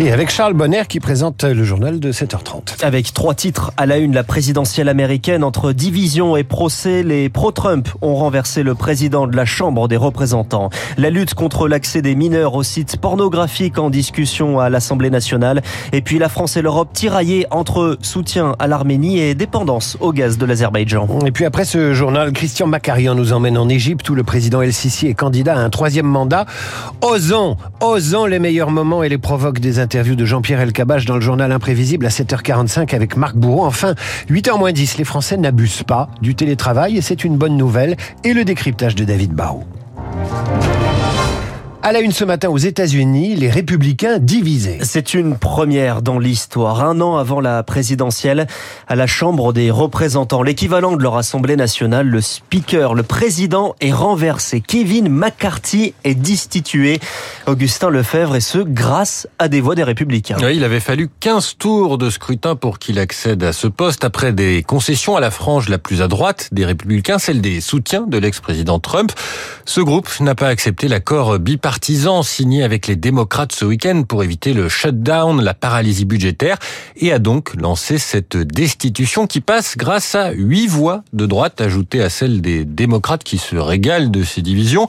Et avec Charles Bonner qui présente le journal de 7h30. Avec trois titres à la une, la présidentielle américaine entre division et procès, les pro-Trump ont renversé le président de la Chambre des représentants. La lutte contre l'accès des mineurs aux sites pornographiques en discussion à l'Assemblée nationale. Et puis la France et l'Europe tiraillées entre soutien à l'Arménie et dépendance au gaz de l'Azerbaïdjan. Et puis après ce journal, Christian Macarian nous emmène en Égypte où le président El Sisi est candidat à un troisième mandat. Osons, osons les meilleurs moments et les provoque des interviews de Jean-Pierre Elkabach dans le journal Imprévisible à 7h45 avec Marc Bourreau. Enfin, 8h moins 10, les Français n'abusent pas du télétravail et c'est une bonne nouvelle. Et le décryptage de David Barrault. À la une ce matin aux États-Unis, les républicains divisés. C'est une première dans l'histoire. Un an avant la présidentielle, à la Chambre des représentants, l'équivalent de leur Assemblée nationale, le speaker, le président est renversé. Kevin McCarthy est destitué. Augustin Lefebvre et ce grâce à des voix des républicains. Oui, il avait fallu 15 tours de scrutin pour qu'il accède à ce poste après des concessions à la frange la plus à droite des républicains, celle des soutiens de l'ex-président Trump. Ce groupe n'a pas accepté l'accord bipartisan partisan signé avec les démocrates ce week-end pour éviter le shutdown, la paralysie budgétaire, et a donc lancé cette destitution qui passe grâce à huit voix de droite ajoutées à celles des démocrates qui se régalent de ces divisions.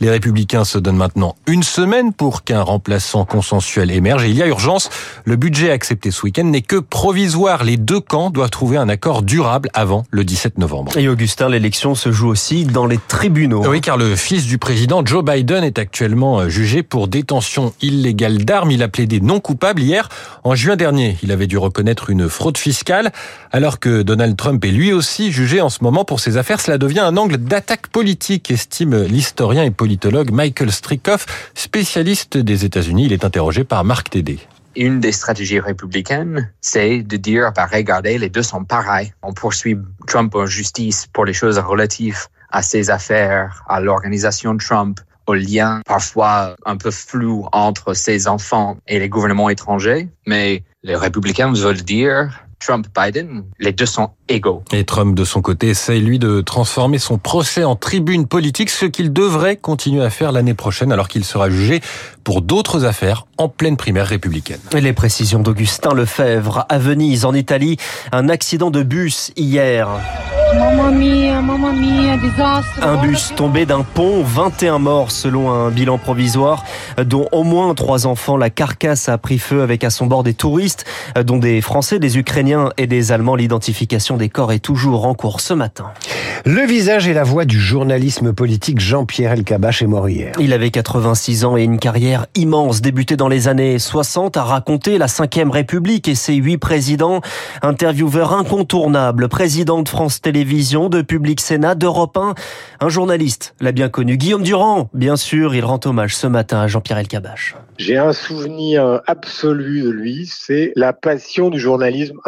Les républicains se donnent maintenant une semaine pour qu'un remplaçant consensuel émerge et il y a urgence. Le budget accepté ce week-end n'est que provisoire. Les deux camps doivent trouver un accord durable avant le 17 novembre. Et Augustin, l'élection se joue aussi dans les tribunaux. Oui, car le fils du président Joe Biden est actuellement jugé pour détention illégale d'armes. Il a plaidé non coupable hier. En juin dernier, il avait dû reconnaître une fraude fiscale. Alors que Donald Trump est lui aussi jugé en ce moment pour ses affaires, cela devient un angle d'attaque politique, estime l'historien et Michael Strikoff, spécialiste des États-Unis. Il est interrogé par Marc Tédé une des stratégies républicaines, c'est de dire, bah, regardez, les deux sont pareils. On poursuit Trump en justice pour les choses relatives à ses affaires, à l'organisation Trump, au lien parfois un peu flou entre ses enfants et les gouvernements étrangers. Mais les républicains veulent dire, Trump-Biden, les deux sont égaux. Et Trump, de son côté, essaye, lui, de transformer son procès en tribune politique, ce qu'il devrait continuer à faire l'année prochaine, alors qu'il sera jugé pour d'autres affaires en pleine primaire républicaine. Et les précisions d'Augustin Lefebvre. À Venise, en Italie, un accident de bus hier. Un bus tombé d'un pont, 21 morts selon un bilan provisoire, dont au moins trois enfants. La carcasse a pris feu avec à son bord des touristes, dont des Français, des Ukrainiens et des Allemands. L'identification des corps est toujours en cours ce matin. Le visage et la voix du journalisme politique Jean-Pierre Elkabbach est mort hier. Il avait 86 ans et une carrière immense, débutée dans les années 60, à raconter la 5ème République et ses huit présidents. Intervieweur incontournable, président de France Télévisions, de Public Sénat, d'Europe 1. Un journaliste l'a bien connu. Guillaume Durand, bien sûr, il rend hommage ce matin à Jean-Pierre Elkabbach. J'ai un souvenir absolu de lui, c'est la passion du journalisme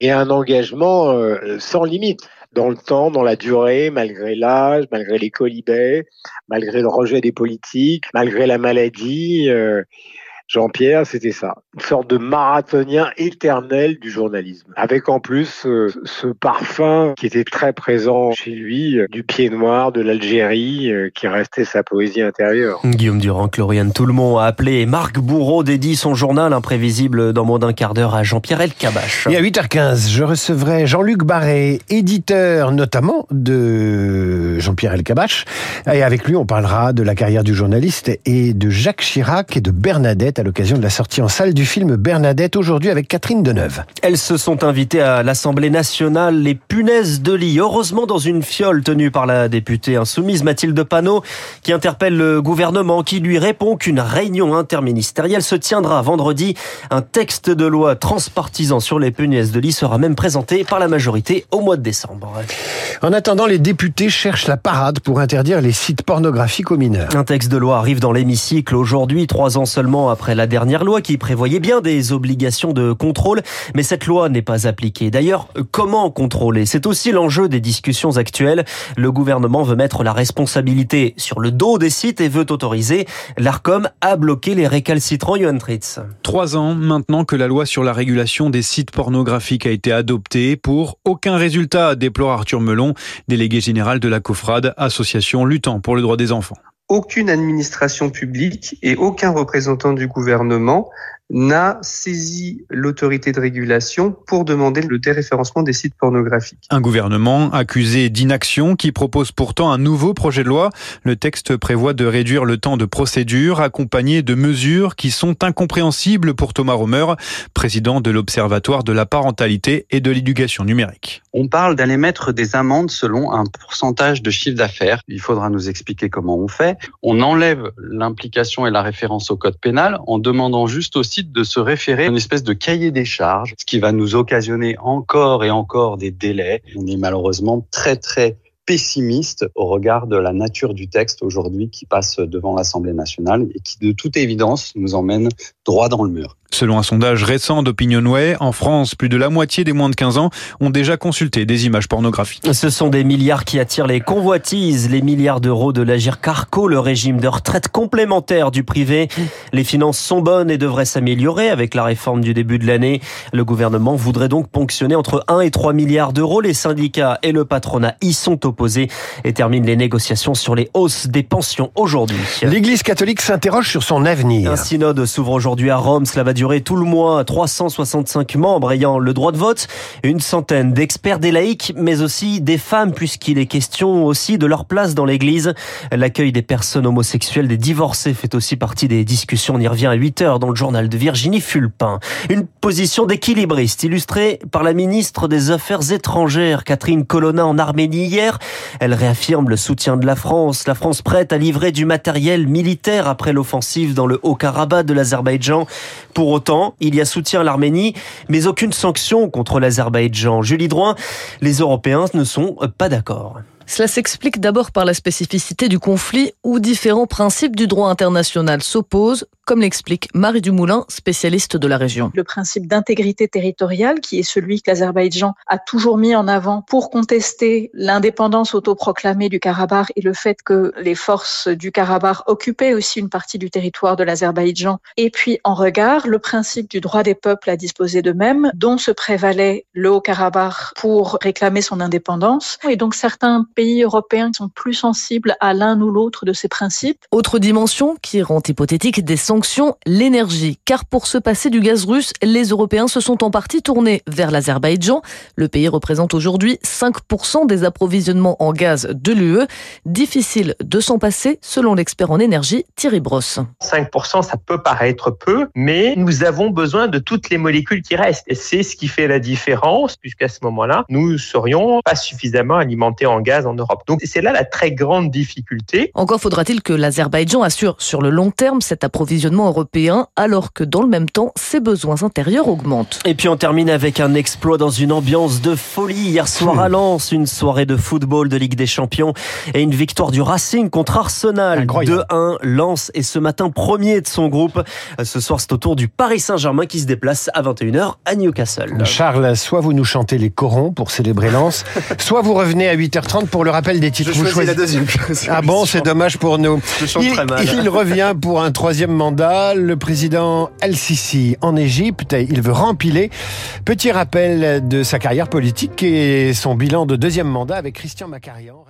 et un engagement euh, sans limite dans le temps, dans la durée, malgré l'âge, malgré les colibets, malgré le rejet des politiques, malgré la maladie. Euh, Jean-Pierre, c'était ça, une sorte de marathonien éternel du journalisme, avec en plus euh, ce parfum qui était très présent chez lui, euh, du pied noir, de l'Algérie, euh, qui restait sa poésie intérieure. Guillaume Durand, Chloriane Tout-le-monde a appelé Marc Bourreau dédie son journal imprévisible dans moins d'un quart d'heure à Jean-Pierre Elkabach. Et à 8h15, je recevrai Jean-Luc Barré, éditeur notamment de Jean-Pierre Elkabach, et avec lui on parlera de la carrière du journaliste et de Jacques Chirac et de Bernadette à l'occasion de la sortie en salle du film Bernadette aujourd'hui avec Catherine Deneuve. Elles se sont invitées à l'Assemblée nationale, les punaises de lit, heureusement dans une fiole tenue par la députée insoumise Mathilde Panot, qui interpelle le gouvernement, qui lui répond qu'une réunion interministérielle se tiendra vendredi. Un texte de loi transpartisan sur les punaises de lit sera même présenté par la majorité au mois de décembre. En attendant, les députés cherchent la parade pour interdire les sites pornographiques aux mineurs. Un texte de loi arrive dans l'hémicycle aujourd'hui, trois ans seulement après après la dernière loi qui prévoyait bien des obligations de contrôle, mais cette loi n'est pas appliquée. D'ailleurs, comment contrôler? C'est aussi l'enjeu des discussions actuelles. Le gouvernement veut mettre la responsabilité sur le dos des sites et veut autoriser l'ARCOM à bloquer les récalcitrants Johan Tritz. Trois ans maintenant que la loi sur la régulation des sites pornographiques a été adoptée pour aucun résultat, déplore Arthur Melon, délégué général de la COFRAD, association luttant pour le droit des enfants aucune administration publique et aucun représentant du gouvernement n'a saisi l'autorité de régulation pour demander le déréférencement des sites pornographiques. Un gouvernement accusé d'inaction qui propose pourtant un nouveau projet de loi. Le texte prévoit de réduire le temps de procédure accompagné de mesures qui sont incompréhensibles pour Thomas Romer, président de l'Observatoire de la parentalité et de l'éducation numérique. On parle d'aller mettre des amendes selon un pourcentage de chiffre d'affaires. Il faudra nous expliquer comment on fait. On enlève l'implication et la référence au code pénal en demandant juste aussi de se référer à une espèce de cahier des charges, ce qui va nous occasionner encore et encore des délais. On est malheureusement très très pessimiste au regard de la nature du texte aujourd'hui qui passe devant l'Assemblée nationale et qui de toute évidence nous emmène droit dans le mur. Selon un sondage récent d'Opinionway, en France, plus de la moitié des moins de 15 ans ont déjà consulté des images pornographiques. Ce sont des milliards qui attirent les convoitises, les milliards d'euros de l'Agir Carco, le régime de retraite complémentaire du privé. Les finances sont bonnes et devraient s'améliorer avec la réforme du début de l'année. Le gouvernement voudrait donc ponctionner entre 1 et 3 milliards d'euros. Les syndicats et le patronat y sont opposés et terminent les négociations sur les hausses des pensions aujourd'hui. L'Église catholique s'interroge sur son avenir. Un synode s'ouvre aujourd'hui à Rome. Cela va durer tout le mois. 365 membres ayant le droit de vote, une centaine d'experts des laïcs, mais aussi des femmes, puisqu'il est question aussi de leur place dans l'Église. L'accueil des personnes homosexuelles, des divorcés fait aussi partie des discussions. On y revient à 8 heures dans le journal de Virginie Fulpin. Une position d'équilibriste illustrée par la ministre des Affaires étrangères, Catherine Colonna, en Arménie hier. Elle réaffirme le soutien de la France. La France prête à livrer du matériel militaire après l'offensive dans le Haut-Karabakh de l'Azerbaïdjan. Pour autant, il y a soutien à l'Arménie, mais aucune sanction contre l'Azerbaïdjan. Julie Droin, les Européens ne sont pas d'accord. Cela s'explique d'abord par la spécificité du conflit où différents principes du droit international s'opposent, comme l'explique Marie Dumoulin, spécialiste de la région. Le principe d'intégrité territoriale, qui est celui que l'Azerbaïdjan a toujours mis en avant pour contester l'indépendance autoproclamée du Karabakh et le fait que les forces du Karabakh occupaient aussi une partie du territoire de l'Azerbaïdjan. Et puis, en regard, le principe du droit des peuples à disposer d'eux-mêmes, dont se prévalait le Haut-Karabakh pour réclamer son indépendance. Et donc, certains européens sont plus sensibles à l'un ou l'autre de ces principes. Autre dimension qui rend hypothétique des sanctions, l'énergie. Car pour se passer du gaz russe, les Européens se sont en partie tournés vers l'Azerbaïdjan. Le pays représente aujourd'hui 5% des approvisionnements en gaz de l'UE. Difficile de s'en passer, selon l'expert en énergie Thierry Brosse. 5%, ça peut paraître peu, mais nous avons besoin de toutes les molécules qui restent. Et c'est ce qui fait la différence, puisqu'à ce moment-là, nous serions pas suffisamment alimentés en gaz Europe. Donc c'est là la très grande difficulté. Encore faudra-t-il que l'Azerbaïdjan assure sur le long terme cet approvisionnement européen alors que dans le même temps ses besoins intérieurs augmentent. Et puis on termine avec un exploit dans une ambiance de folie hier soir à Lens, une soirée de football de Ligue des Champions et une victoire du Racing contre Arsenal 2-1. Lens est ce matin premier de son groupe. Ce soir c'est au tour du Paris Saint-Germain qui se déplace à 21h à Newcastle. Charles, soit vous nous chantez les corons pour célébrer Lens, soit vous revenez à 8h30 pour le rappel des titres. Je choisis la deuxième. Ah bon, c'est dommage pour nous. Il, il, revient pour un troisième mandat. Le président El-Sisi en Égypte, il veut rempiler. Petit rappel de sa carrière politique et son bilan de deuxième mandat avec Christian Macarian.